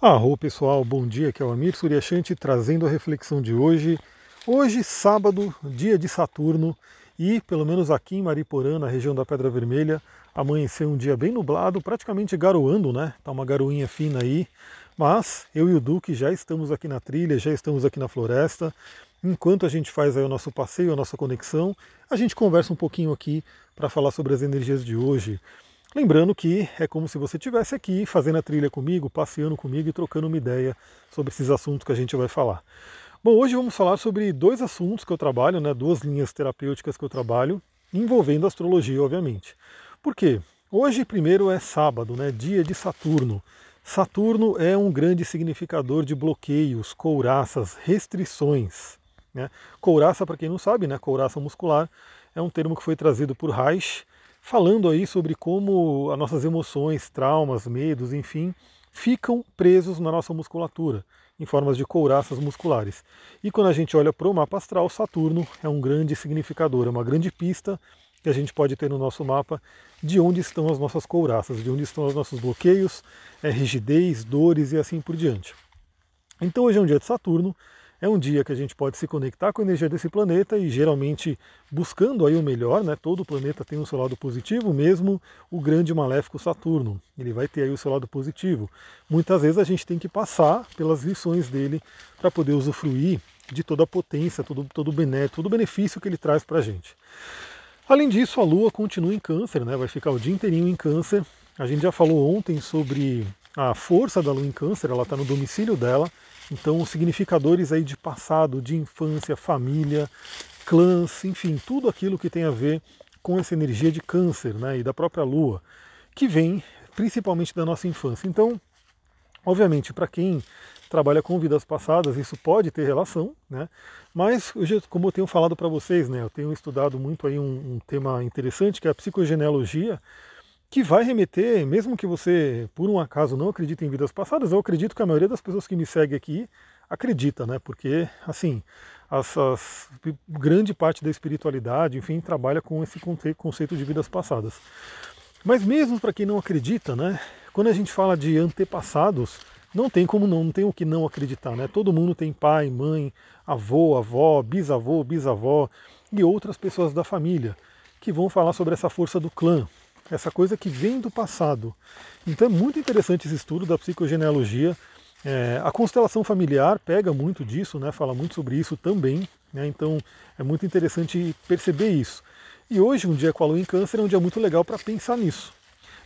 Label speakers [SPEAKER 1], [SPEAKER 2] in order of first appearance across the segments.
[SPEAKER 1] Arro pessoal, bom dia, aqui é o Amir Suryashanti trazendo a reflexão de hoje. Hoje, sábado, dia de Saturno, e pelo menos aqui em Mariporã, na região da Pedra Vermelha, amanheceu um dia bem nublado, praticamente garoando, né? Tá uma garoinha fina aí, mas eu e o Duque já estamos aqui na trilha, já estamos aqui na floresta. Enquanto a gente faz aí o nosso passeio, a nossa conexão, a gente conversa um pouquinho aqui para falar sobre as energias de hoje. Lembrando que é como se você estivesse aqui fazendo a trilha comigo, passeando comigo e trocando uma ideia sobre esses assuntos que a gente vai falar. Bom, hoje vamos falar sobre dois assuntos que eu trabalho, né, duas linhas terapêuticas que eu trabalho, envolvendo astrologia, obviamente. Por quê? Hoje, primeiro, é sábado, né, dia de Saturno. Saturno é um grande significador de bloqueios, couraças, restrições. Né? Couraça, para quem não sabe, né, couraça muscular, é um termo que foi trazido por Reich, falando aí sobre como as nossas emoções, traumas, medos, enfim, ficam presos na nossa musculatura, em formas de couraças musculares. E quando a gente olha para o mapa astral, Saturno é um grande significador, é uma grande pista que a gente pode ter no nosso mapa de onde estão as nossas couraças, de onde estão os nossos bloqueios, é, rigidez, dores e assim por diante. Então hoje é um dia de Saturno, é um dia que a gente pode se conectar com a energia desse planeta e geralmente buscando aí o melhor, né? Todo planeta tem o seu lado positivo, mesmo o grande maléfico Saturno. Ele vai ter aí o seu lado positivo. Muitas vezes a gente tem que passar pelas lições dele para poder usufruir de toda a potência, todo, todo, bené, todo o benefício que ele traz para a gente. Além disso, a Lua continua em câncer, né? vai ficar o dia inteirinho em câncer. A gente já falou ontem sobre a força da Lua em câncer, ela está no domicílio dela, então, os significadores aí de passado, de infância, família, clãs, enfim, tudo aquilo que tem a ver com essa energia de câncer né, e da própria lua, que vem principalmente da nossa infância. Então, obviamente, para quem trabalha com vidas passadas, isso pode ter relação, né? Mas, como eu tenho falado para vocês, né, eu tenho estudado muito aí um, um tema interessante que é a psicogenealogia, que vai remeter, mesmo que você, por um acaso, não acredite em vidas passadas, eu acredito que a maioria das pessoas que me segue aqui acredita, né? Porque, assim, as, grande parte da espiritualidade, enfim, trabalha com esse conceito de vidas passadas. Mas mesmo para quem não acredita, né? Quando a gente fala de antepassados, não tem como não, não tem o que não acreditar, né? Todo mundo tem pai, mãe, avô, avó, bisavô, bisavó e outras pessoas da família que vão falar sobre essa força do clã, essa coisa que vem do passado. Então é muito interessante esse estudo da psicogenealogia. É, a constelação familiar pega muito disso, né, fala muito sobre isso também. Né, então é muito interessante perceber isso. E hoje, um dia com a lua em câncer, é um dia muito legal para pensar nisso.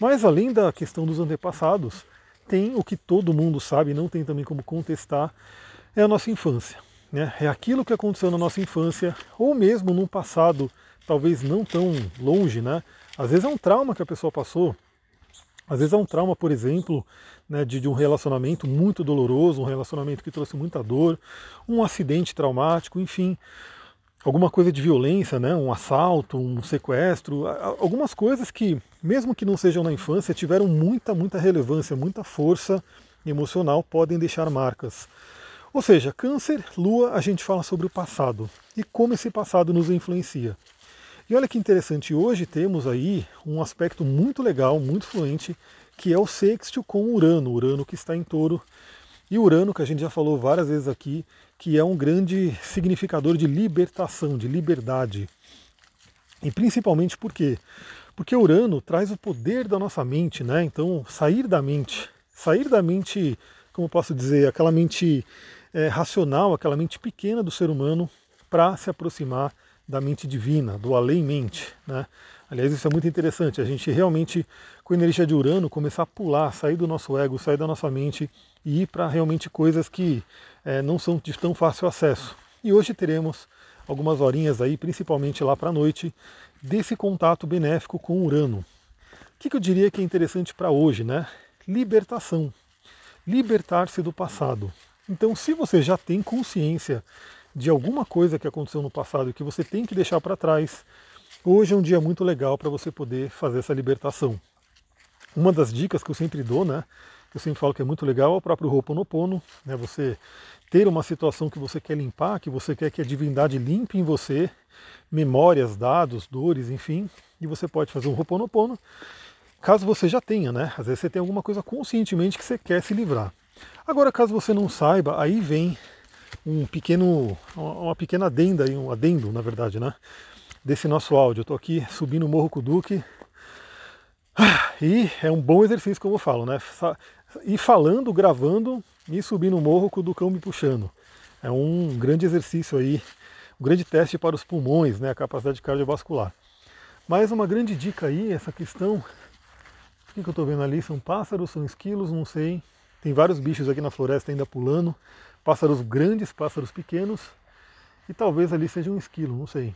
[SPEAKER 1] Mas além da questão dos antepassados, tem o que todo mundo sabe, não tem também como contestar, é a nossa infância. Né? É aquilo que aconteceu na nossa infância, ou mesmo num passado talvez não tão longe, né? Às vezes é um trauma que a pessoa passou, às vezes é um trauma, por exemplo, né, de, de, um relacionamento muito doloroso, um relacionamento que trouxe muita dor, um acidente traumático, enfim, alguma coisa de violência, né, um assalto, um sequestro, algumas coisas que, mesmo que não sejam na infância, tiveram muita, muita relevância, muita força emocional, podem deixar marcas. Ou seja, câncer, lua, a gente fala sobre o passado e como esse passado nos influencia. E olha que interessante, hoje temos aí um aspecto muito legal, muito fluente, que é o sextil com Urano, Urano que está em touro, e Urano, que a gente já falou várias vezes aqui, que é um grande significador de libertação, de liberdade. E principalmente por quê? Porque Urano traz o poder da nossa mente, né? Então, sair da mente, sair da mente, como posso dizer, aquela mente é, racional, aquela mente pequena do ser humano, para se aproximar da mente divina, do além-mente. Né? Aliás, isso é muito interessante, a gente realmente, com a energia de Urano, começar a pular, sair do nosso ego, sair da nossa mente e ir para realmente coisas que é, não são de tão fácil acesso. E hoje teremos algumas horinhas aí, principalmente lá para a noite, desse contato benéfico com Urano. O que, que eu diria que é interessante para hoje, né? Libertação. Libertar-se do passado. Então, se você já tem consciência de alguma coisa que aconteceu no passado que você tem que deixar para trás, hoje é um dia muito legal para você poder fazer essa libertação. Uma das dicas que eu sempre dou, né, eu sempre falo que é muito legal, é o próprio Ho'oponopono, né, você ter uma situação que você quer limpar, que você quer que a divindade limpe em você, memórias, dados, dores, enfim, e você pode fazer um Ho'oponopono, caso você já tenha, né, às vezes você tem alguma coisa conscientemente que você quer se livrar. Agora, caso você não saiba, aí vem um pequeno, uma pequena adenda, um adendo, na verdade, né? Desse nosso áudio. Eu estou aqui subindo o Morro Kuduque e é um bom exercício, como eu falo, né? Ir falando, gravando e subindo o morro com o Ducão me puxando. É um grande exercício aí, um grande teste para os pulmões, né? A capacidade cardiovascular. Mas uma grande dica aí, essa questão. O que, que eu estou vendo ali? São pássaros, são esquilos, não sei. Tem vários bichos aqui na floresta ainda pulando. Pássaros grandes, pássaros pequenos. E talvez ali seja um esquilo, não sei.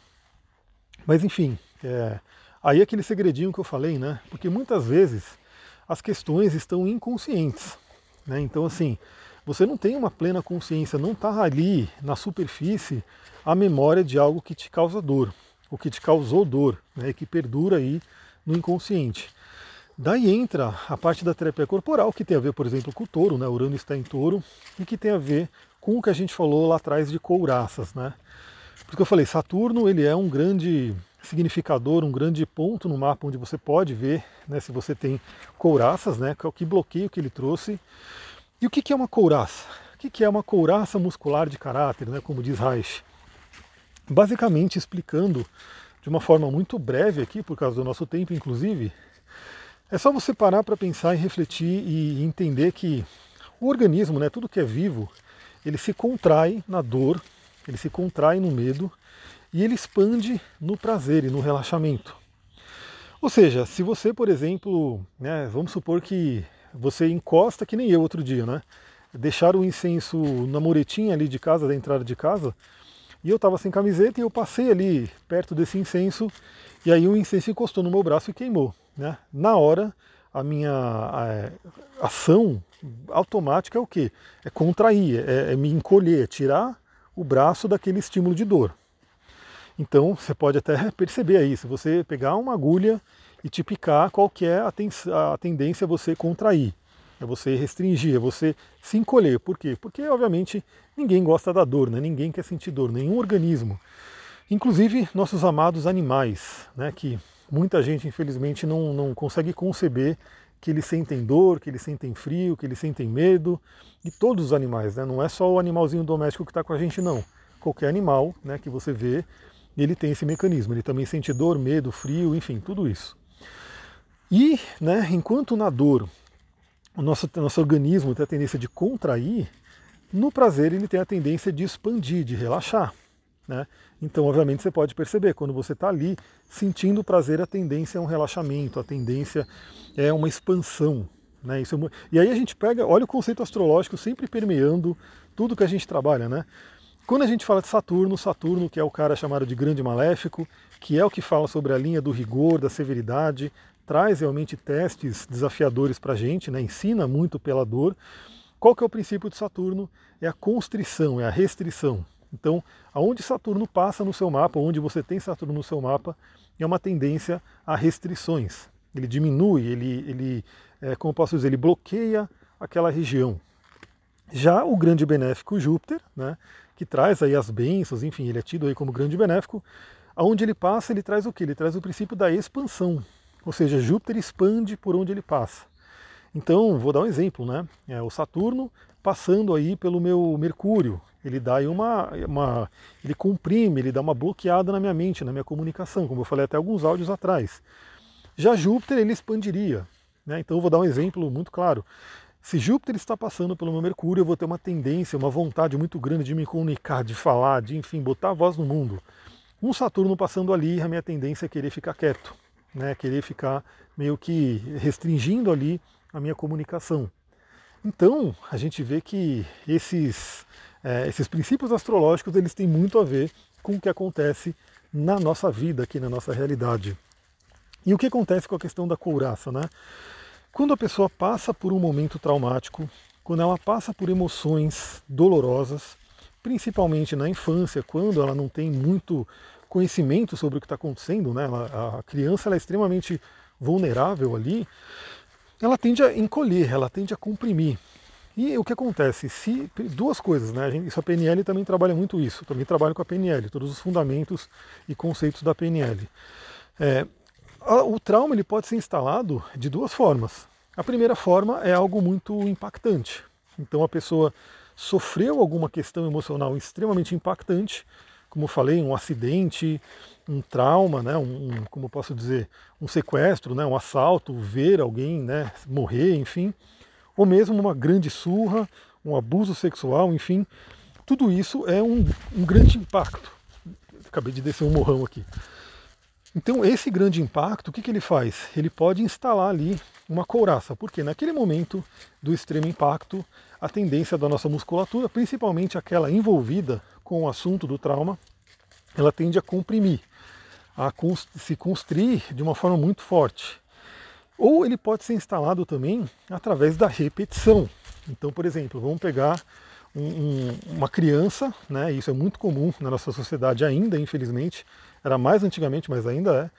[SPEAKER 1] Mas enfim, é... aí aquele segredinho que eu falei, né? Porque muitas vezes as questões estão inconscientes. Né? Então, assim, você não tem uma plena consciência, não está ali na superfície a memória de algo que te causa dor o que te causou dor, né, que perdura aí no inconsciente. Daí entra a parte da terapia corporal, que tem a ver, por exemplo, com o touro, né? Urano está em touro, e que tem a ver com o que a gente falou lá atrás de couraças, né? Porque eu falei, Saturno ele é um grande significador, um grande ponto no mapa onde você pode ver né, se você tem couraças, né, que é bloqueio que ele trouxe. E o que é uma couraça? O que é uma couraça muscular de caráter, né, como diz Reich? basicamente explicando de uma forma muito breve aqui, por causa do nosso tempo, inclusive, é só você parar para pensar e refletir e entender que o organismo, né, tudo que é vivo, ele se contrai na dor, ele se contrai no medo e ele expande no prazer e no relaxamento. Ou seja, se você, por exemplo, né, vamos supor que você encosta, que nem eu outro dia, né? Deixar o incenso na muretinha ali de casa, da entrada de casa, e eu estava sem camiseta e eu passei ali perto desse incenso e aí o incenso encostou no meu braço e queimou. Né? Na hora, a minha a, é, ação automática é o quê? É contrair, é, é me encolher, é tirar o braço daquele estímulo de dor. Então você pode até perceber aí, se você pegar uma agulha e te picar, qual que é a, ten a tendência a você contrair é você restringir, é você se encolher. Por quê? Porque, obviamente, ninguém gosta da dor, né? ninguém quer sentir dor, nenhum organismo. Inclusive nossos amados animais, né? que muita gente, infelizmente, não, não consegue conceber que eles sentem dor, que eles sentem frio, que eles sentem medo. E todos os animais, né? não é só o animalzinho doméstico que está com a gente, não. Qualquer animal né, que você vê, ele tem esse mecanismo. Ele também sente dor, medo, frio, enfim, tudo isso. E, né, enquanto na dor o nosso, nosso organismo tem a tendência de contrair, no prazer ele tem a tendência de expandir, de relaxar. Né? Então, obviamente, você pode perceber, quando você está ali sentindo prazer, a tendência é um relaxamento, a tendência é uma expansão. Né? Isso é... E aí a gente pega, olha o conceito astrológico sempre permeando tudo que a gente trabalha. Né? Quando a gente fala de Saturno, Saturno, que é o cara chamado de grande maléfico, que é o que fala sobre a linha do rigor, da severidade, traz realmente testes desafiadores para a gente, né? ensina muito pela dor. Qual que é o princípio de Saturno? É a constrição, é a restrição. Então, aonde Saturno passa no seu mapa, onde você tem Saturno no seu mapa, é uma tendência a restrições. Ele diminui, ele, ele é, como posso dizer, ele bloqueia aquela região. Já o grande benéfico Júpiter, né, que traz aí as bênçãos, enfim, ele é tido aí como grande benéfico, aonde ele passa, ele traz o que? Ele traz o princípio da expansão. Ou seja, Júpiter expande por onde ele passa. Então, vou dar um exemplo, né? É, o Saturno passando aí pelo meu Mercúrio, ele dá aí uma, uma, ele comprime, ele dá uma bloqueada na minha mente, na minha comunicação, como eu falei até alguns áudios atrás. Já Júpiter ele expandiria, né? Então eu vou dar um exemplo muito claro. Se Júpiter está passando pelo meu Mercúrio, eu vou ter uma tendência, uma vontade muito grande de me comunicar, de falar, de enfim, botar a voz no mundo. Um Saturno passando ali, a minha tendência é querer ficar quieto né, querer ficar meio que restringindo ali a minha comunicação. Então, a gente vê que esses, é, esses princípios astrológicos eles têm muito a ver com o que acontece na nossa vida, aqui na nossa realidade. E o que acontece com a questão da couraça? Né? Quando a pessoa passa por um momento traumático, quando ela passa por emoções dolorosas, principalmente na infância, quando ela não tem muito conhecimento sobre o que está acontecendo, né? Ela, a criança ela é extremamente vulnerável ali, ela tende a encolher, ela tende a comprimir. E o que acontece? Se duas coisas, né? Isso a PNL também trabalha muito isso. Também trabalho com a PNL, todos os fundamentos e conceitos da PNL. É, a, o trauma ele pode ser instalado de duas formas. A primeira forma é algo muito impactante. Então a pessoa sofreu alguma questão emocional extremamente impactante, como eu falei, um acidente, um trauma, né, um, como posso dizer, um sequestro, né, um assalto, ver alguém né, morrer, enfim, ou mesmo uma grande surra, um abuso sexual, enfim, tudo isso é um, um grande impacto. Acabei de descer um morrão aqui. Então, esse grande impacto, o que, que ele faz? Ele pode instalar ali uma couraça, porque naquele momento do extremo impacto, a tendência da nossa musculatura, principalmente aquela envolvida com o assunto do trauma, ela tende a comprimir, a se construir de uma forma muito forte. Ou ele pode ser instalado também através da repetição. Então, por exemplo, vamos pegar um, um, uma criança, né, isso é muito comum na nossa sociedade ainda, infelizmente, era mais antigamente, mas ainda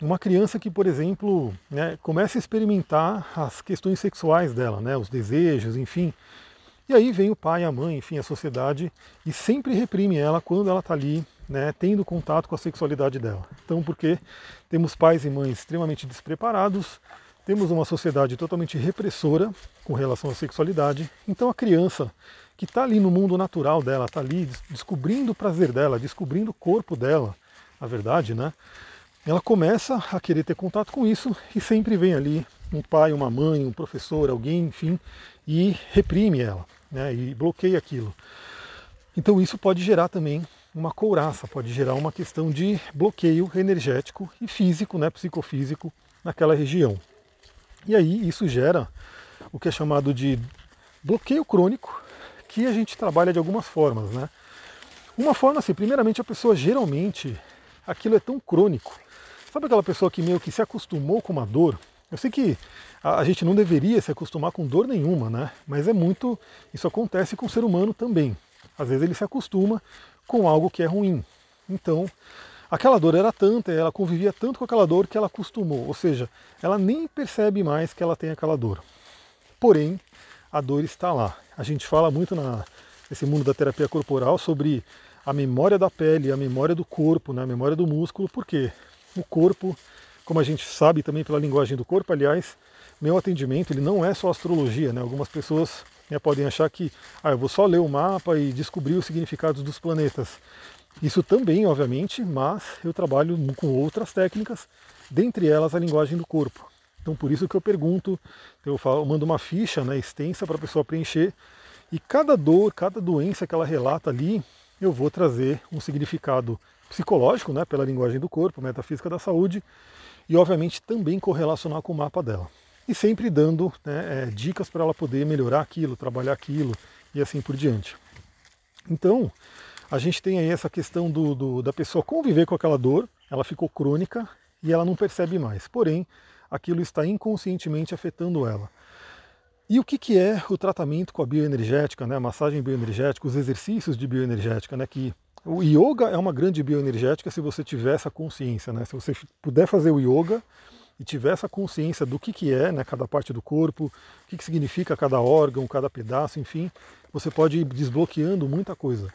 [SPEAKER 1] é, uma criança que, por exemplo, né, começa a experimentar as questões sexuais dela, né, os desejos, enfim. E aí vem o pai, a mãe, enfim, a sociedade e sempre reprime ela quando ela está ali né, tendo contato com a sexualidade dela. Então, porque temos pais e mães extremamente despreparados, temos uma sociedade totalmente repressora com relação à sexualidade, então a criança que está ali no mundo natural dela, está ali descobrindo o prazer dela, descobrindo o corpo dela, a verdade, né? Ela começa a querer ter contato com isso e sempre vem ali um pai, uma mãe, um professor, alguém, enfim, e reprime ela, né? E bloqueia aquilo. Então isso pode gerar também uma couraça, pode gerar uma questão de bloqueio energético e físico, né, psicofísico naquela região. E aí isso gera o que é chamado de bloqueio crônico que a gente trabalha de algumas formas, né? Uma forma assim, primeiramente a pessoa geralmente aquilo é tão crônico. Sabe aquela pessoa que meio que se acostumou com uma dor? Eu sei que a, gente não deveria se acostumar com dor nenhuma, né? Mas é muito. Isso acontece com o ser humano também. Às vezes ele se acostuma com algo que é ruim. Então, aquela dor era tanta, ela convivia tanto com aquela dor que ela acostumou. Ou seja, ela nem percebe mais que ela tem aquela dor. Porém, a dor está lá. A gente fala muito na, nesse mundo da terapia corporal sobre a memória da pele, a memória do corpo, né, a memória do músculo, porque o corpo, como a gente sabe também pela linguagem do corpo, aliás, meu atendimento ele não é só astrologia, né? Algumas pessoas né, podem achar que ah, eu vou só ler o mapa e descobrir os significados dos planetas. Isso também, obviamente, mas eu trabalho com outras técnicas, dentre elas a linguagem do corpo. Então por isso que eu pergunto, eu, falo, eu mando uma ficha né, extensa para a pessoa preencher e cada dor, cada doença que ela relata ali, eu vou trazer um significado psicológico, né, pela linguagem do corpo, metafísica da saúde, e obviamente também correlacionar com o mapa dela. E sempre dando né, é, dicas para ela poder melhorar aquilo, trabalhar aquilo e assim por diante. Então, a gente tem aí essa questão do, do, da pessoa conviver com aquela dor, ela ficou crônica e ela não percebe mais. Porém, aquilo está inconscientemente afetando ela. E o que, que é o tratamento com a bioenergética, né? a massagem bioenergética, os exercícios de bioenergética, né? que o yoga é uma grande bioenergética se você tiver essa consciência, né? se você puder fazer o yoga e tiver essa consciência do que, que é né, cada parte do corpo, o que, que significa cada órgão, cada pedaço, enfim, você pode ir desbloqueando muita coisa.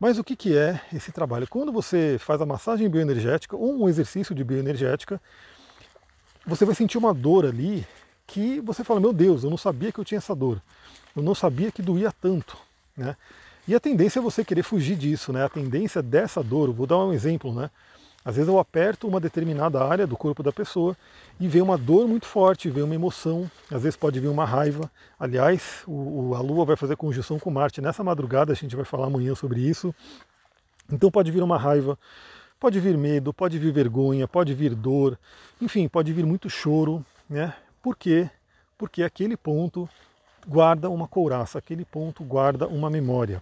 [SPEAKER 1] Mas o que, que é esse trabalho? Quando você faz a massagem bioenergética ou um exercício de bioenergética, você vai sentir uma dor ali que você fala, meu Deus, eu não sabia que eu tinha essa dor, eu não sabia que doía tanto, né? E a tendência é você querer fugir disso, né? A tendência dessa dor, vou dar um exemplo, né? Às vezes eu aperto uma determinada área do corpo da pessoa e vem uma dor muito forte, vem uma emoção, às vezes pode vir uma raiva. Aliás, o, a Lua vai fazer conjunção com Marte nessa madrugada, a gente vai falar amanhã sobre isso. Então pode vir uma raiva, Pode vir medo, pode vir vergonha, pode vir dor, enfim, pode vir muito choro, né? Por quê? Porque aquele ponto guarda uma couraça, aquele ponto guarda uma memória.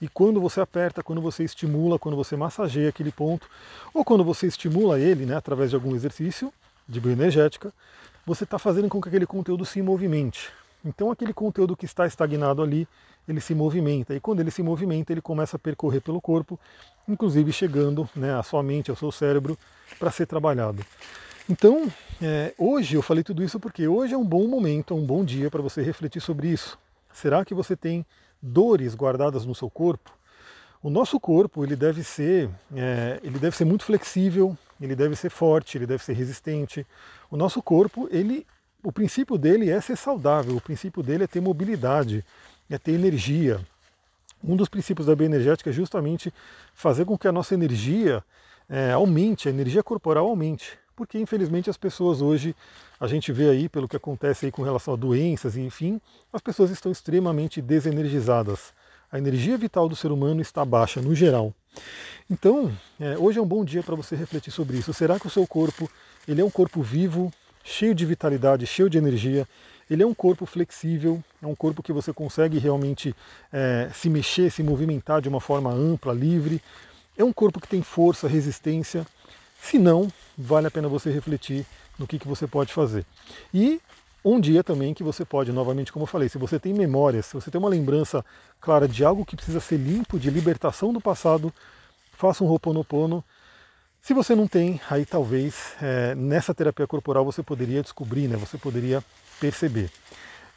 [SPEAKER 1] E quando você aperta, quando você estimula, quando você massageia aquele ponto, ou quando você estimula ele, né, através de algum exercício de bioenergética, você está fazendo com que aquele conteúdo se movimente. Então aquele conteúdo que está estagnado ali, ele se movimenta. E quando ele se movimenta, ele começa a percorrer pelo corpo, inclusive chegando né, à sua mente, ao seu cérebro, para ser trabalhado. Então, é, hoje eu falei tudo isso porque hoje é um bom momento, é um bom dia para você refletir sobre isso. Será que você tem dores guardadas no seu corpo? O nosso corpo ele deve ser, é, ele deve ser muito flexível, ele deve ser forte, ele deve ser resistente. O nosso corpo ele o princípio dele é ser saudável, o princípio dele é ter mobilidade, é ter energia. Um dos princípios da bioenergética é justamente fazer com que a nossa energia é, aumente, a energia corporal aumente. Porque infelizmente as pessoas hoje, a gente vê aí pelo que acontece aí com relação a doenças e enfim, as pessoas estão extremamente desenergizadas. A energia vital do ser humano está baixa no geral. Então, é, hoje é um bom dia para você refletir sobre isso. Será que o seu corpo ele é um corpo vivo, cheio de vitalidade, cheio de energia? Ele é um corpo flexível, é um corpo que você consegue realmente é, se mexer, se movimentar de uma forma ampla, livre. É um corpo que tem força, resistência. Se não, vale a pena você refletir no que, que você pode fazer. E um dia também que você pode, novamente, como eu falei, se você tem memória, se você tem uma lembrança clara de algo que precisa ser limpo, de libertação do passado, faça um Ho'oponopono. Se você não tem, aí talvez é, nessa terapia corporal você poderia descobrir, né? você poderia perceber.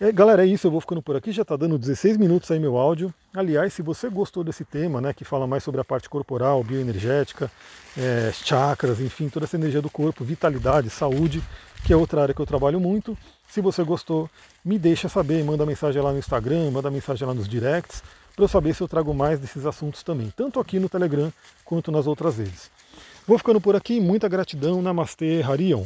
[SPEAKER 1] É, galera, é isso, eu vou ficando por aqui, já está dando 16 minutos aí meu áudio. Aliás, se você gostou desse tema, né, que fala mais sobre a parte corporal, bioenergética, é, chakras, enfim, toda essa energia do corpo, vitalidade, saúde, que é outra área que eu trabalho muito. Se você gostou, me deixa saber, manda mensagem lá no Instagram, manda mensagem lá nos directs, para eu saber se eu trago mais desses assuntos também, tanto aqui no Telegram quanto nas outras redes. Vou ficando por aqui, muita gratidão, Namastê, Harion.